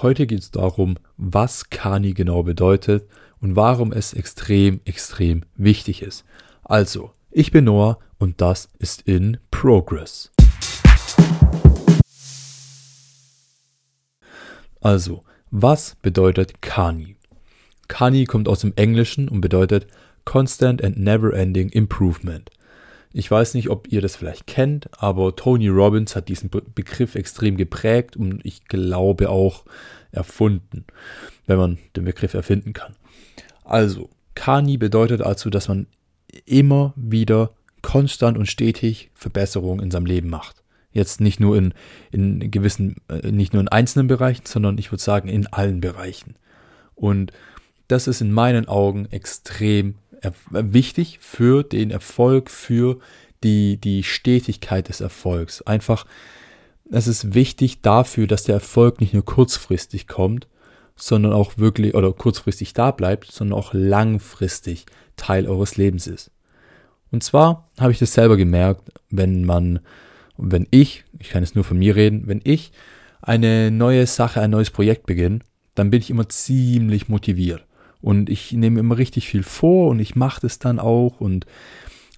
Heute geht es darum, was Kani genau bedeutet und warum es extrem, extrem wichtig ist. Also, ich bin Noah und das ist in Progress. Also, was bedeutet Kani? Kani kommt aus dem Englischen und bedeutet Constant and Never Ending Improvement. Ich weiß nicht, ob ihr das vielleicht kennt, aber Tony Robbins hat diesen Be Begriff extrem geprägt und ich glaube auch erfunden, wenn man den Begriff erfinden kann. Also, Kani bedeutet also, dass man immer wieder konstant und stetig Verbesserungen in seinem Leben macht. Jetzt nicht nur in, in gewissen, äh, nicht nur in einzelnen Bereichen, sondern ich würde sagen in allen Bereichen. Und das ist in meinen Augen extrem wichtig für den Erfolg, für die, die Stetigkeit des Erfolgs. Einfach, es ist wichtig dafür, dass der Erfolg nicht nur kurzfristig kommt, sondern auch wirklich, oder kurzfristig da bleibt, sondern auch langfristig Teil eures Lebens ist. Und zwar habe ich das selber gemerkt, wenn man, wenn ich, ich kann es nur von mir reden, wenn ich eine neue Sache, ein neues Projekt beginne, dann bin ich immer ziemlich motiviert. Und ich nehme immer richtig viel vor und ich mache das dann auch. Und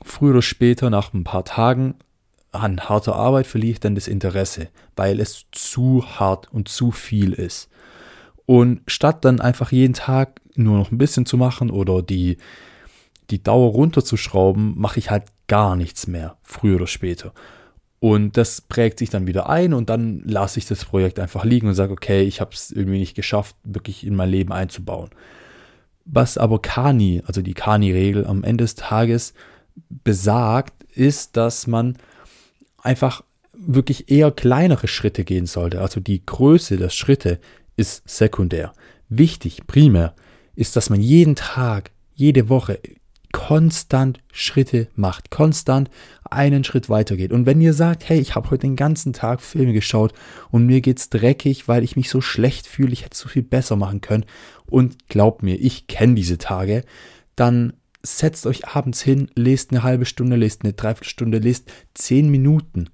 früher oder später, nach ein paar Tagen an harter Arbeit, verliere ich dann das Interesse, weil es zu hart und zu viel ist. Und statt dann einfach jeden Tag nur noch ein bisschen zu machen oder die, die Dauer runterzuschrauben, mache ich halt gar nichts mehr, früher oder später. Und das prägt sich dann wieder ein und dann lasse ich das Projekt einfach liegen und sage, okay, ich habe es irgendwie nicht geschafft, wirklich in mein Leben einzubauen. Was aber Kani, also die Kani-Regel am Ende des Tages besagt, ist, dass man einfach wirklich eher kleinere Schritte gehen sollte. Also die Größe der Schritte ist sekundär. Wichtig, primär, ist, dass man jeden Tag, jede Woche konstant Schritte macht, konstant einen Schritt weitergeht. Und wenn ihr sagt, hey, ich habe heute den ganzen Tag Filme geschaut und mir geht's dreckig, weil ich mich so schlecht fühle, ich hätte so viel besser machen können und glaubt mir, ich kenne diese Tage, dann setzt euch abends hin, lest eine halbe Stunde, lest eine Dreiviertelstunde, lest zehn Minuten.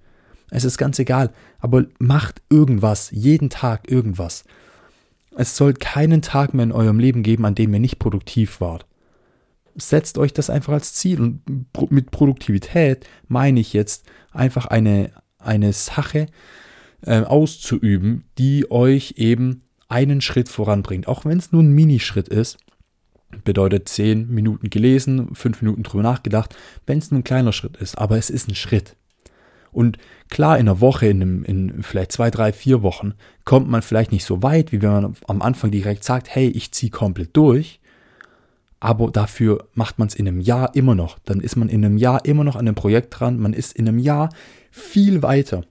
Es ist ganz egal, aber macht irgendwas, jeden Tag irgendwas. Es soll keinen Tag mehr in eurem Leben geben, an dem ihr nicht produktiv wart setzt euch das einfach als Ziel. Und mit Produktivität meine ich jetzt einfach eine, eine Sache äh, auszuüben, die euch eben einen Schritt voranbringt. Auch wenn es nur ein Minischritt ist, bedeutet 10 Minuten gelesen, 5 Minuten drüber nachgedacht, wenn es nur ein kleiner Schritt ist, aber es ist ein Schritt. Und klar, in einer Woche, in, einem, in vielleicht zwei, drei, vier Wochen, kommt man vielleicht nicht so weit, wie wenn man am Anfang direkt sagt, hey, ich ziehe komplett durch aber dafür macht man es in einem Jahr immer noch. Dann ist man in einem Jahr immer noch an einem Projekt dran. Man ist in einem Jahr viel weiter.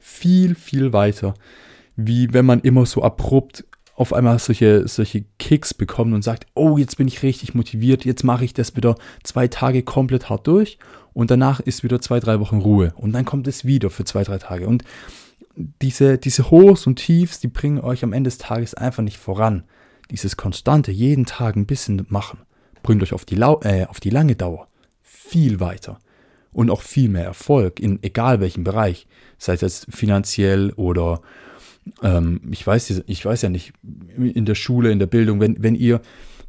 Viel, viel weiter. Wie wenn man immer so abrupt auf einmal solche, solche Kicks bekommt und sagt, oh, jetzt bin ich richtig motiviert, jetzt mache ich das wieder zwei Tage komplett hart durch und danach ist wieder zwei, drei Wochen Ruhe und dann kommt es wieder für zwei, drei Tage. Und diese, diese Hochs und Tiefs, die bringen euch am Ende des Tages einfach nicht voran dieses konstante, jeden Tag ein bisschen machen, bringt euch auf die, Lau äh, auf die lange Dauer viel weiter und auch viel mehr Erfolg in egal welchem Bereich, sei es jetzt finanziell oder ähm, ich, weiß, ich weiß ja nicht, in der Schule, in der Bildung, wenn, wenn ihr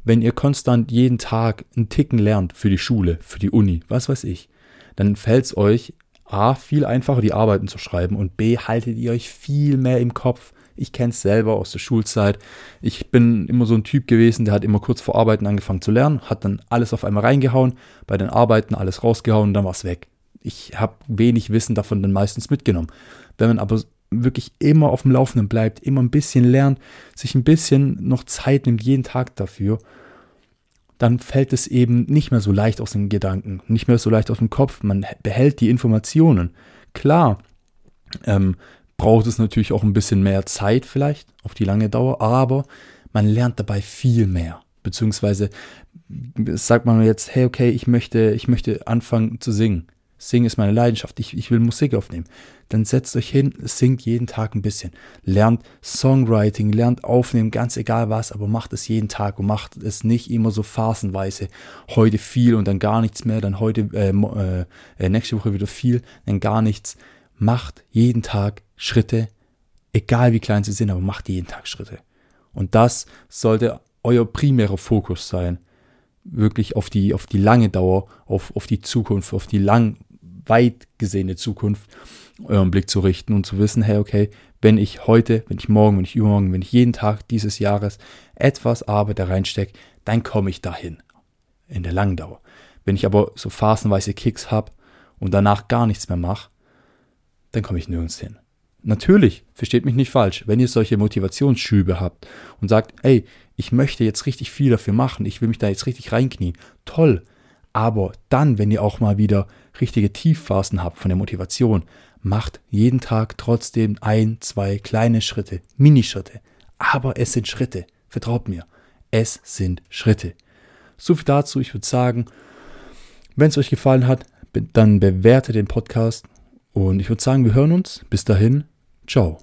wenn ihr konstant jeden Tag einen Ticken lernt für die Schule, für die Uni, was weiß ich, dann fällt es euch A, viel einfacher, die Arbeiten zu schreiben und B, haltet ihr euch viel mehr im Kopf, ich kenne es selber aus der Schulzeit. Ich bin immer so ein Typ gewesen, der hat immer kurz vor Arbeiten angefangen zu lernen, hat dann alles auf einmal reingehauen, bei den Arbeiten alles rausgehauen und dann war es weg. Ich habe wenig Wissen davon dann meistens mitgenommen. Wenn man aber wirklich immer auf dem Laufenden bleibt, immer ein bisschen lernt, sich ein bisschen noch Zeit nimmt, jeden Tag dafür, dann fällt es eben nicht mehr so leicht aus den Gedanken, nicht mehr so leicht aus dem Kopf. Man behält die Informationen. Klar, ähm, braucht es natürlich auch ein bisschen mehr Zeit vielleicht auf die lange Dauer, aber man lernt dabei viel mehr. Beziehungsweise sagt man jetzt, hey, okay, ich möchte, ich möchte anfangen zu singen. Singen ist meine Leidenschaft, ich, ich will Musik aufnehmen. Dann setzt euch hin, singt jeden Tag ein bisschen. Lernt Songwriting, lernt aufnehmen, ganz egal was, aber macht es jeden Tag und macht es nicht immer so phasenweise. Heute viel und dann gar nichts mehr, dann heute, äh, äh, nächste Woche wieder viel, dann gar nichts. Macht jeden Tag Schritte Egal wie klein sie sind, aber macht jeden Tag Schritte. Und das sollte euer primärer Fokus sein. Wirklich auf die, auf die lange Dauer, auf, auf die Zukunft, auf die lang, weit gesehene Zukunft euren Blick zu richten und zu wissen, hey, okay, wenn ich heute, wenn ich morgen, wenn ich übermorgen, wenn ich jeden Tag dieses Jahres etwas Arbeit da reinstecke, dann komme ich dahin. In der langen Dauer. Wenn ich aber so phasenweise Kicks habe und danach gar nichts mehr mache, dann komme ich nirgends hin. Natürlich, versteht mich nicht falsch, wenn ihr solche Motivationsschübe habt und sagt, ey, ich möchte jetzt richtig viel dafür machen, ich will mich da jetzt richtig reinknien, toll. Aber dann, wenn ihr auch mal wieder richtige Tiefphasen habt von der Motivation, macht jeden Tag trotzdem ein, zwei kleine Schritte, Minischritte. Aber es sind Schritte, vertraut mir, es sind Schritte. So viel dazu, ich würde sagen, wenn es euch gefallen hat, dann bewertet den Podcast und ich würde sagen, wir hören uns. Bis dahin, ciao.